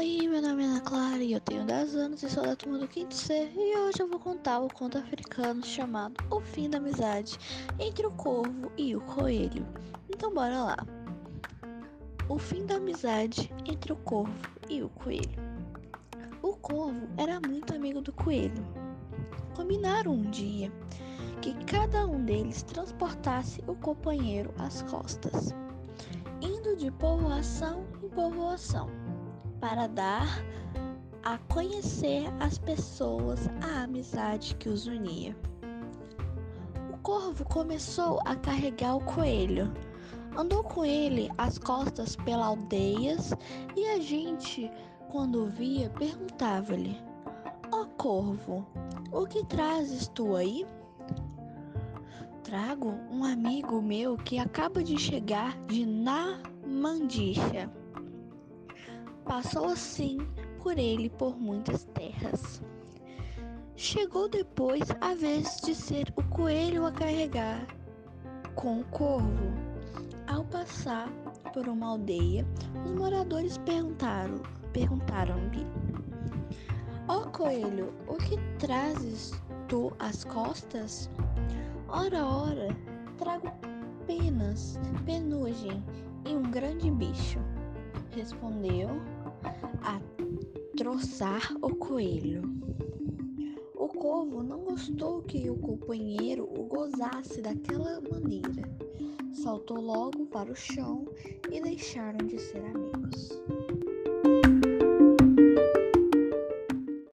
Oi, meu nome é Ana Clara e eu tenho 10 anos e sou da turma do quinto C e hoje eu vou contar o conto africano chamado O Fim da Amizade entre o Corvo e o Coelho. Então bora lá. O fim da amizade entre o Corvo e o Coelho. O Corvo era muito amigo do Coelho. Combinaram um dia que cada um deles transportasse o companheiro às costas, indo de povoação em povoação para dar a conhecer as pessoas a amizade que os unia. O corvo começou a carregar o coelho. Andou com ele às costas pelas aldeias e a gente, quando o via, perguntava-lhe: Ó oh, corvo, o que trazes tu aí? Trago um amigo meu que acaba de chegar de Namandicha Passou assim por ele por muitas terras. Chegou depois a vez de ser o coelho a carregar com o corvo. Ao passar por uma aldeia, os moradores perguntaram, perguntaram-lhe: Ó oh, coelho, o que trazes tu às costas? Ora, ora, trago penas, penugem e um grande bicho, respondeu a troçar o coelho. O corvo não gostou que o companheiro o gozasse daquela maneira. Saltou logo para o chão e deixaram de ser amigos.